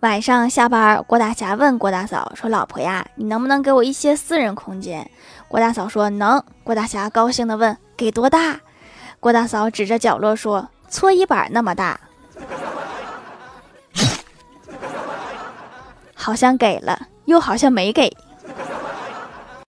晚上下班，郭大侠问郭大嫂说：“老婆呀，你能不能给我一些私人空间？”郭大嫂说：“能。”郭大侠高兴地问：“给多大？”郭大嫂指着角落说：“搓衣板那么大。”好像给了，又好像没给。